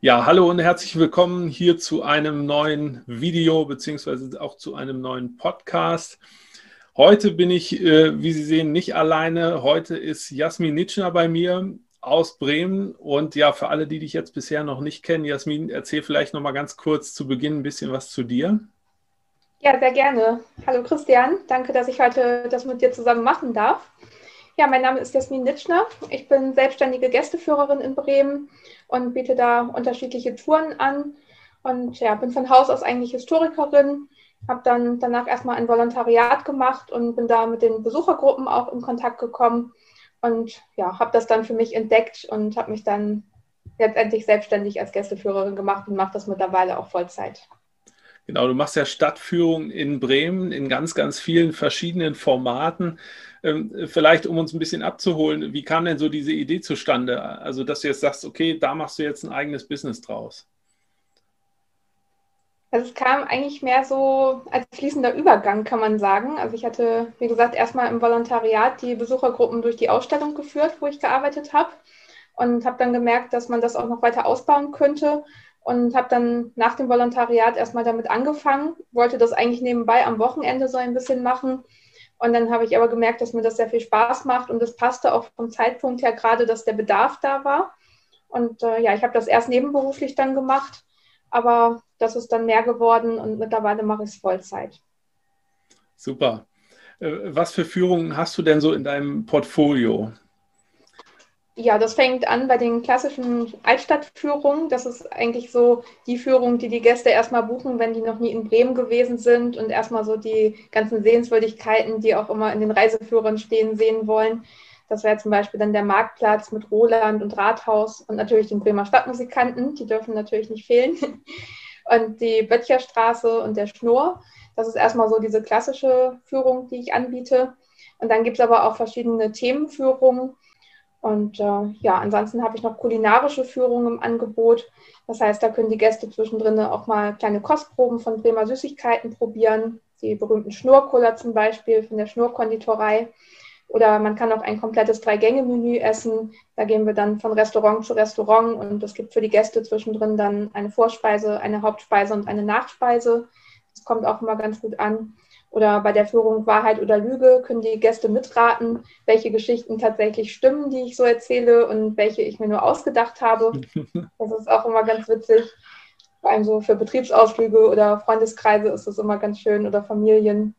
Ja, hallo und herzlich willkommen hier zu einem neuen Video beziehungsweise auch zu einem neuen Podcast. Heute bin ich, äh, wie Sie sehen, nicht alleine. Heute ist Jasmin Nitschner bei mir aus Bremen. Und ja, für alle, die dich jetzt bisher noch nicht kennen, Jasmin, erzähl vielleicht noch mal ganz kurz zu Beginn ein bisschen was zu dir. Ja, sehr gerne. Hallo Christian, danke, dass ich heute das mit dir zusammen machen darf. Ja, mein Name ist Jasmin Nitschner. Ich bin selbstständige Gästeführerin in Bremen und biete da unterschiedliche Touren an. Und ja, bin von Haus aus eigentlich Historikerin, habe dann danach erstmal ein Volontariat gemacht und bin da mit den Besuchergruppen auch in Kontakt gekommen und ja, habe das dann für mich entdeckt und habe mich dann letztendlich selbstständig als Gästeführerin gemacht und mache das mittlerweile auch Vollzeit. Genau, du machst ja Stadtführung in Bremen in ganz, ganz vielen verschiedenen Formaten. Ähm, vielleicht, um uns ein bisschen abzuholen, wie kam denn so diese Idee zustande? Also, dass du jetzt sagst, okay, da machst du jetzt ein eigenes Business draus. Also es kam eigentlich mehr so als fließender Übergang, kann man sagen. Also ich hatte, wie gesagt, erstmal im Volontariat die Besuchergruppen durch die Ausstellung geführt, wo ich gearbeitet habe. Und habe dann gemerkt, dass man das auch noch weiter ausbauen könnte und habe dann nach dem Volontariat erstmal damit angefangen, wollte das eigentlich nebenbei am Wochenende so ein bisschen machen. Und dann habe ich aber gemerkt, dass mir das sehr viel Spaß macht und es passte auch vom Zeitpunkt her gerade, dass der Bedarf da war. Und äh, ja, ich habe das erst nebenberuflich dann gemacht, aber das ist dann mehr geworden und mittlerweile mache ich es Vollzeit. Super. Äh, was für Führungen hast du denn so in deinem Portfolio? Ja, das fängt an bei den klassischen Altstadtführungen. Das ist eigentlich so die Führung, die die Gäste erstmal buchen, wenn die noch nie in Bremen gewesen sind und erstmal so die ganzen Sehenswürdigkeiten, die auch immer in den Reiseführern stehen, sehen wollen. Das wäre zum Beispiel dann der Marktplatz mit Roland und Rathaus und natürlich den Bremer Stadtmusikanten. Die dürfen natürlich nicht fehlen. Und die Böttcherstraße und der Schnur. Das ist erstmal so diese klassische Führung, die ich anbiete. Und dann gibt es aber auch verschiedene Themenführungen und äh, ja, ansonsten habe ich noch kulinarische Führungen im Angebot. Das heißt, da können die Gäste zwischendrin auch mal kleine Kostproben von Bremer Süßigkeiten probieren. Die berühmten Schnurkuller zum Beispiel von der Schnurkonditorei. Oder man kann auch ein komplettes Drei-Gänge-Menü essen. Da gehen wir dann von Restaurant zu Restaurant und es gibt für die Gäste zwischendrin dann eine Vorspeise, eine Hauptspeise und eine Nachspeise. Das kommt auch immer ganz gut an. Oder bei der Führung Wahrheit oder Lüge können die Gäste mitraten, welche Geschichten tatsächlich stimmen, die ich so erzähle und welche ich mir nur ausgedacht habe. Das ist auch immer ganz witzig. Vor allem so für Betriebsausflüge oder Freundeskreise ist das immer ganz schön oder Familien.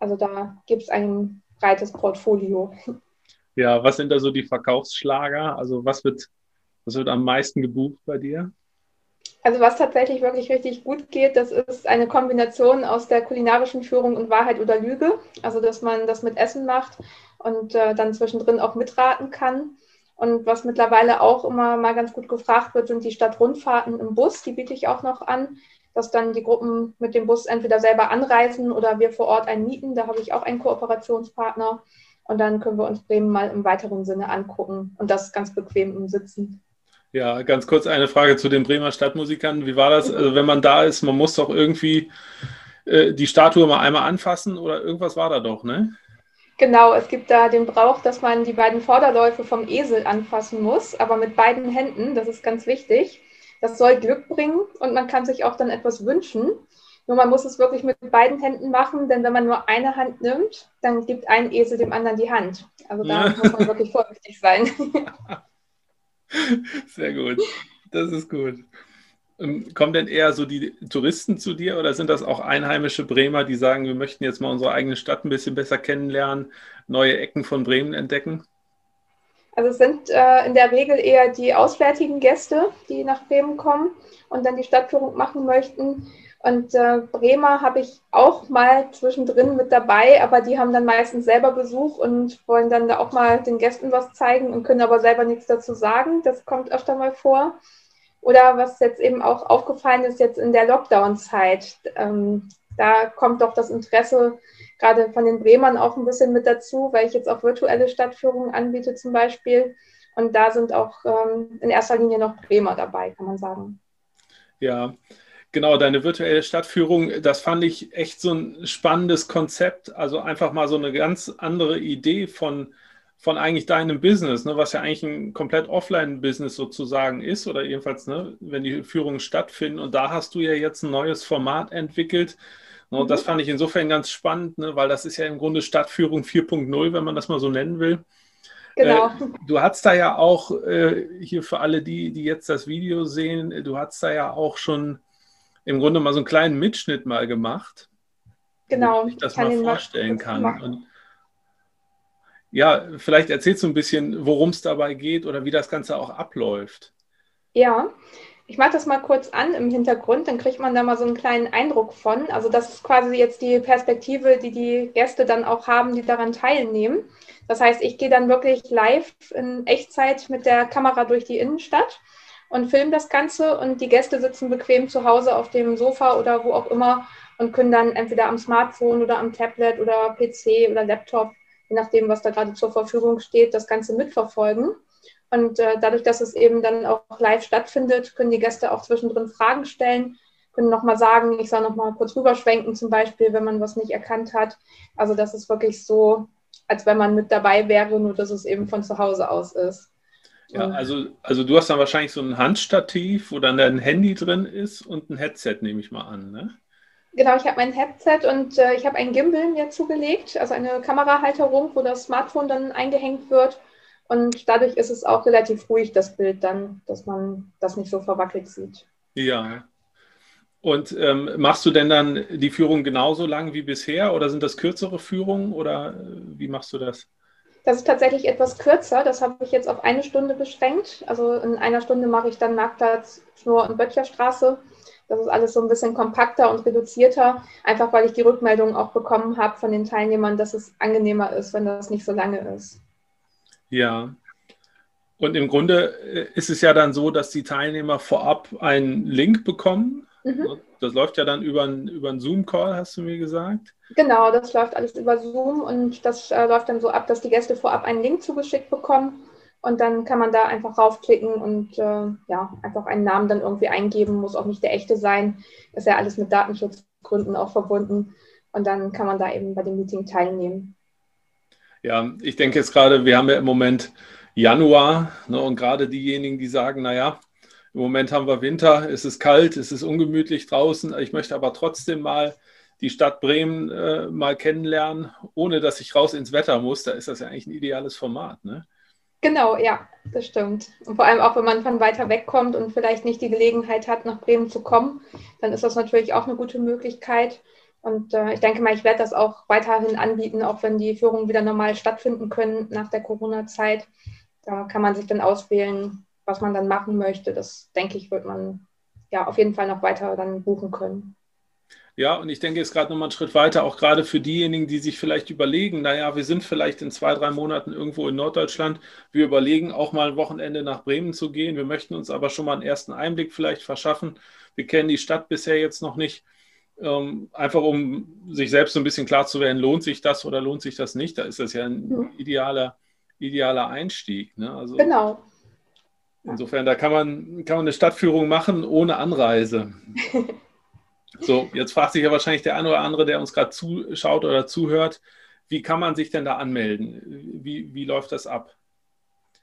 Also da gibt es ein breites Portfolio. Ja, was sind da so die Verkaufsschlager? Also was wird, was wird am meisten gebucht bei dir? Also was tatsächlich wirklich richtig gut geht, das ist eine Kombination aus der kulinarischen Führung und Wahrheit oder Lüge. Also dass man das mit Essen macht und äh, dann zwischendrin auch mitraten kann. Und was mittlerweile auch immer mal ganz gut gefragt wird, sind die Stadtrundfahrten im Bus. Die biete ich auch noch an, dass dann die Gruppen mit dem Bus entweder selber anreisen oder wir vor Ort einen mieten. Da habe ich auch einen Kooperationspartner. Und dann können wir uns Bremen mal im weiteren Sinne angucken und das ganz bequem im Sitzen. Ja, ganz kurz eine Frage zu den Bremer Stadtmusikern. Wie war das? Also wenn man da ist, man muss doch irgendwie äh, die Statue mal einmal anfassen oder irgendwas war da doch, ne? Genau, es gibt da den Brauch, dass man die beiden Vorderläufe vom Esel anfassen muss, aber mit beiden Händen, das ist ganz wichtig. Das soll Glück bringen und man kann sich auch dann etwas wünschen. Nur man muss es wirklich mit beiden Händen machen, denn wenn man nur eine Hand nimmt, dann gibt ein Esel dem anderen die Hand. Also da ja. muss man wirklich vorsichtig sein. Sehr gut. Das ist gut. Ähm, kommen denn eher so die Touristen zu dir oder sind das auch einheimische Bremer, die sagen, wir möchten jetzt mal unsere eigene Stadt ein bisschen besser kennenlernen, neue Ecken von Bremen entdecken? Also es sind äh, in der Regel eher die auswärtigen Gäste, die nach Bremen kommen und dann die Stadtführung machen möchten. Und äh, Bremer habe ich auch mal zwischendrin mit dabei, aber die haben dann meistens selber Besuch und wollen dann da auch mal den Gästen was zeigen und können aber selber nichts dazu sagen. Das kommt öfter mal vor. Oder was jetzt eben auch aufgefallen ist, jetzt in der Lockdown-Zeit, ähm, da kommt doch das Interesse gerade von den Bremern auch ein bisschen mit dazu, weil ich jetzt auch virtuelle Stadtführungen anbiete zum Beispiel. Und da sind auch ähm, in erster Linie noch Bremer dabei, kann man sagen. Ja, genau, deine virtuelle Stadtführung, das fand ich echt so ein spannendes Konzept. Also einfach mal so eine ganz andere Idee von, von eigentlich deinem Business, ne, was ja eigentlich ein komplett Offline-Business sozusagen ist, oder jedenfalls, ne, wenn die Führungen stattfinden. Und da hast du ja jetzt ein neues Format entwickelt. Ne, und das mhm. fand ich insofern ganz spannend, ne, weil das ist ja im Grunde Stadtführung 4.0, wenn man das mal so nennen will. Genau. Äh, du hast da ja auch, äh, hier für alle die, die jetzt das Video sehen, du hast da ja auch schon im Grunde mal so einen kleinen Mitschnitt mal gemacht. Genau. Ich das mal vorstellen kann. Und ja, vielleicht erzählst du ein bisschen, worum es dabei geht oder wie das Ganze auch abläuft. Ja, ich mache das mal kurz an im Hintergrund, dann kriegt man da mal so einen kleinen Eindruck von. Also das ist quasi jetzt die Perspektive, die die Gäste dann auch haben, die daran teilnehmen. Das heißt, ich gehe dann wirklich live in Echtzeit mit der Kamera durch die Innenstadt und filme das Ganze und die Gäste sitzen bequem zu Hause auf dem Sofa oder wo auch immer und können dann entweder am Smartphone oder am Tablet oder PC oder Laptop, je nachdem, was da gerade zur Verfügung steht, das Ganze mitverfolgen. Und äh, dadurch, dass es eben dann auch live stattfindet, können die Gäste auch zwischendrin Fragen stellen, können nochmal sagen, ich soll nochmal kurz rüberschwenken, zum Beispiel, wenn man was nicht erkannt hat. Also das ist wirklich so, als wenn man mit dabei wäre, nur dass es eben von zu Hause aus ist. Ja, also, also du hast dann wahrscheinlich so ein Handstativ, wo dann dein Handy drin ist und ein Headset, nehme ich mal an, ne? Genau, ich habe mein Headset und äh, ich habe einen Gimbal mir zugelegt, also eine Kamerahalterung, wo das Smartphone dann eingehängt wird und dadurch ist es auch relativ ruhig, das Bild dann, dass man das nicht so verwackelt sieht. Ja. Und ähm, machst du denn dann die Führung genauso lang wie bisher oder sind das kürzere Führungen oder äh, wie machst du das? Das ist tatsächlich etwas kürzer. Das habe ich jetzt auf eine Stunde beschränkt. Also in einer Stunde mache ich dann Marktplatz, Schnur- und Böttcherstraße. Das ist alles so ein bisschen kompakter und reduzierter, einfach weil ich die Rückmeldung auch bekommen habe von den Teilnehmern, dass es angenehmer ist, wenn das nicht so lange ist. Ja. Und im Grunde äh, ist es ja dann so, dass die Teilnehmer vorab einen Link bekommen. Mhm. Das läuft ja dann über einen, über einen Zoom-Call, hast du mir gesagt. Genau, das läuft alles über Zoom und das äh, läuft dann so ab, dass die Gäste vorab einen Link zugeschickt bekommen. Und dann kann man da einfach raufklicken und äh, ja, einfach einen Namen dann irgendwie eingeben, muss auch nicht der echte sein. Ist ja alles mit Datenschutzgründen auch verbunden. Und dann kann man da eben bei dem Meeting teilnehmen. Ja, ich denke jetzt gerade, wir haben ja im Moment Januar ne, und gerade diejenigen, die sagen, naja, im Moment haben wir Winter, es ist kalt, es ist ungemütlich draußen, ich möchte aber trotzdem mal die Stadt Bremen äh, mal kennenlernen, ohne dass ich raus ins Wetter muss, da ist das ja eigentlich ein ideales Format. Ne? Genau, ja, das stimmt. Und vor allem auch, wenn man von weiter weg kommt und vielleicht nicht die Gelegenheit hat, nach Bremen zu kommen, dann ist das natürlich auch eine gute Möglichkeit. Und äh, ich denke mal, ich werde das auch weiterhin anbieten, auch wenn die Führungen wieder normal stattfinden können nach der Corona-Zeit. Da kann man sich dann auswählen, was man dann machen möchte. Das denke ich, wird man ja auf jeden Fall noch weiter dann buchen können. Ja, und ich denke jetzt gerade nochmal einen Schritt weiter, auch gerade für diejenigen, die sich vielleicht überlegen, naja, wir sind vielleicht in zwei, drei Monaten irgendwo in Norddeutschland, wir überlegen auch mal ein Wochenende nach Bremen zu gehen, wir möchten uns aber schon mal einen ersten Einblick vielleicht verschaffen, wir kennen die Stadt bisher jetzt noch nicht ähm, einfach um sich selbst so ein bisschen klar zu werden, lohnt sich das oder lohnt sich das nicht. Da ist das ja ein mhm. idealer, idealer Einstieg. Ne? Also genau. Insofern, da kann man, kann man eine Stadtführung machen ohne Anreise. so, jetzt fragt sich ja wahrscheinlich der eine oder andere, der uns gerade zuschaut oder zuhört, wie kann man sich denn da anmelden? Wie, wie läuft das ab?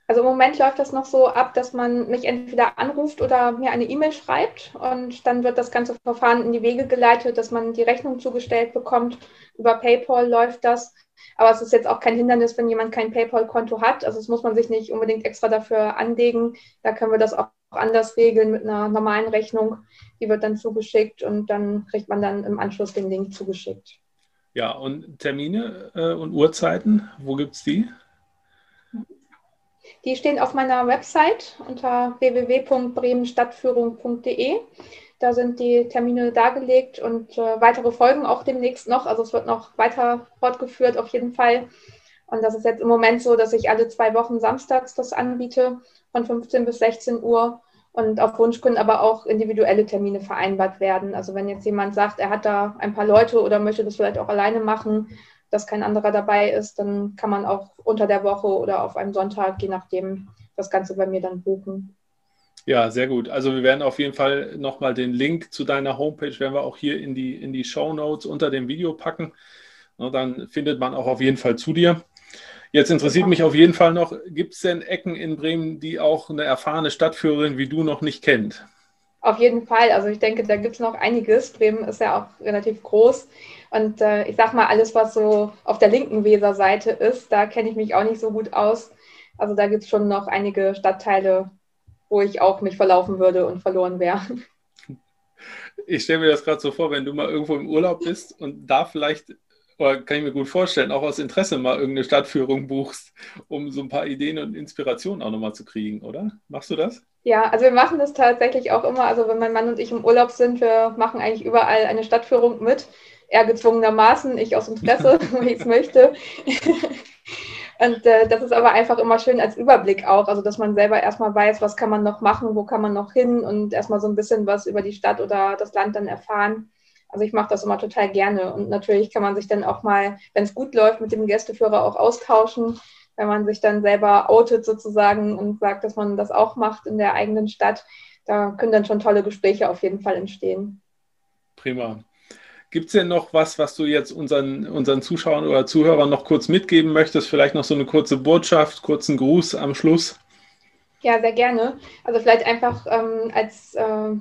Also im Moment läuft das noch so ab, dass man mich entweder anruft oder mir eine E-Mail schreibt und dann wird das ganze Verfahren in die Wege geleitet, dass man die Rechnung zugestellt bekommt. Über PayPal läuft das. Aber es ist jetzt auch kein Hindernis, wenn jemand kein PayPal-Konto hat. Also es muss man sich nicht unbedingt extra dafür anlegen. Da können wir das auch anders regeln mit einer normalen Rechnung. Die wird dann zugeschickt und dann kriegt man dann im Anschluss den Link zugeschickt. Ja, und Termine äh, und Uhrzeiten, wo gibt es die? Die stehen auf meiner Website unter www.bremenstadtführung.de. Da sind die Termine dargelegt und äh, weitere Folgen auch demnächst noch. Also es wird noch weiter fortgeführt auf jeden Fall. Und das ist jetzt im Moment so, dass ich alle zwei Wochen samstags das anbiete von 15 bis 16 Uhr. und auf Wunsch können aber auch individuelle Termine vereinbart werden. Also wenn jetzt jemand sagt, er hat da ein paar Leute oder möchte das vielleicht auch alleine machen, dass kein anderer dabei ist, dann kann man auch unter der Woche oder auf einem Sonntag, je nachdem, das Ganze bei mir dann buchen. Ja, sehr gut. Also wir werden auf jeden Fall nochmal den Link zu deiner Homepage, werden wir auch hier in die, in die Show Notes unter dem Video packen. Und dann findet man auch auf jeden Fall zu dir. Jetzt interessiert mich auf jeden Fall noch, gibt es denn Ecken in Bremen, die auch eine erfahrene Stadtführerin wie du noch nicht kennt? Auf jeden Fall. Also ich denke, da gibt es noch einiges. Bremen ist ja auch relativ groß. Und äh, ich sag mal, alles, was so auf der linken Weserseite ist, da kenne ich mich auch nicht so gut aus. Also da gibt es schon noch einige Stadtteile, wo ich auch mich verlaufen würde und verloren wäre. Ich stelle mir das gerade so vor, wenn du mal irgendwo im Urlaub bist und da vielleicht oder kann ich mir gut vorstellen, auch aus Interesse mal irgendeine Stadtführung buchst, um so ein paar Ideen und Inspirationen auch nochmal zu kriegen, oder? Machst du das? Ja, also wir machen das tatsächlich auch immer. Also wenn mein Mann und ich im Urlaub sind, wir machen eigentlich überall eine Stadtführung mit. Er gezwungenermaßen, ich aus Interesse, wenn ich es möchte. Und äh, das ist aber einfach immer schön als Überblick auch, also dass man selber erstmal weiß, was kann man noch machen, wo kann man noch hin und erstmal so ein bisschen was über die Stadt oder das Land dann erfahren. Also ich mache das immer total gerne. Und natürlich kann man sich dann auch mal, wenn es gut läuft, mit dem Gästeführer auch austauschen, wenn man sich dann selber outet sozusagen und sagt, dass man das auch macht in der eigenen Stadt. Da können dann schon tolle Gespräche auf jeden Fall entstehen. Prima. Gibt es denn noch was, was du jetzt unseren, unseren Zuschauern oder Zuhörern noch kurz mitgeben möchtest? Vielleicht noch so eine kurze Botschaft, kurzen Gruß am Schluss? Ja, sehr gerne. Also vielleicht einfach ähm, als äh,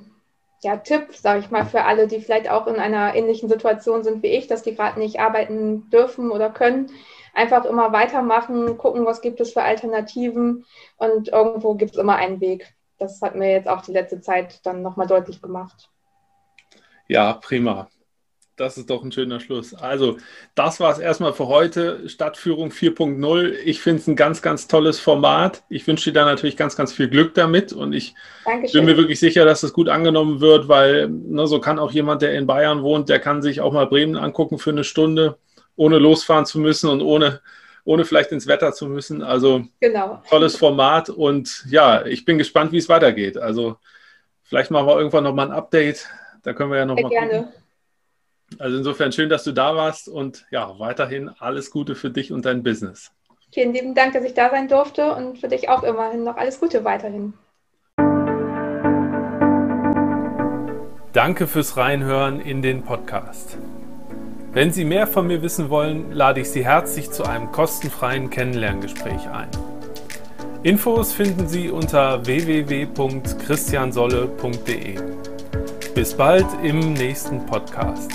ja, Tipp, sage ich mal, für alle, die vielleicht auch in einer ähnlichen Situation sind wie ich, dass die gerade nicht arbeiten dürfen oder können. Einfach immer weitermachen, gucken, was gibt es für Alternativen und irgendwo gibt es immer einen Weg. Das hat mir jetzt auch die letzte Zeit dann nochmal deutlich gemacht. Ja, prima das ist doch ein schöner Schluss. Also, das war es erstmal für heute. Stadtführung 4.0. Ich finde es ein ganz, ganz tolles Format. Ich wünsche dir da natürlich ganz, ganz viel Glück damit und ich Dankeschön. bin mir wirklich sicher, dass es gut angenommen wird, weil ne, so kann auch jemand, der in Bayern wohnt, der kann sich auch mal Bremen angucken für eine Stunde, ohne losfahren zu müssen und ohne, ohne vielleicht ins Wetter zu müssen. Also, genau. tolles Format und ja, ich bin gespannt, wie es weitergeht. Also, vielleicht machen wir irgendwann nochmal ein Update. Da können wir ja nochmal. Gerne. Gucken. Also insofern schön, dass du da warst und ja, weiterhin alles Gute für dich und dein Business. Vielen lieben Dank, dass ich da sein durfte und für dich auch immerhin noch alles Gute weiterhin. Danke fürs Reinhören in den Podcast. Wenn Sie mehr von mir wissen wollen, lade ich Sie herzlich zu einem kostenfreien Kennenlerngespräch ein. Infos finden Sie unter www.christiansolle.de. Bis bald im nächsten Podcast.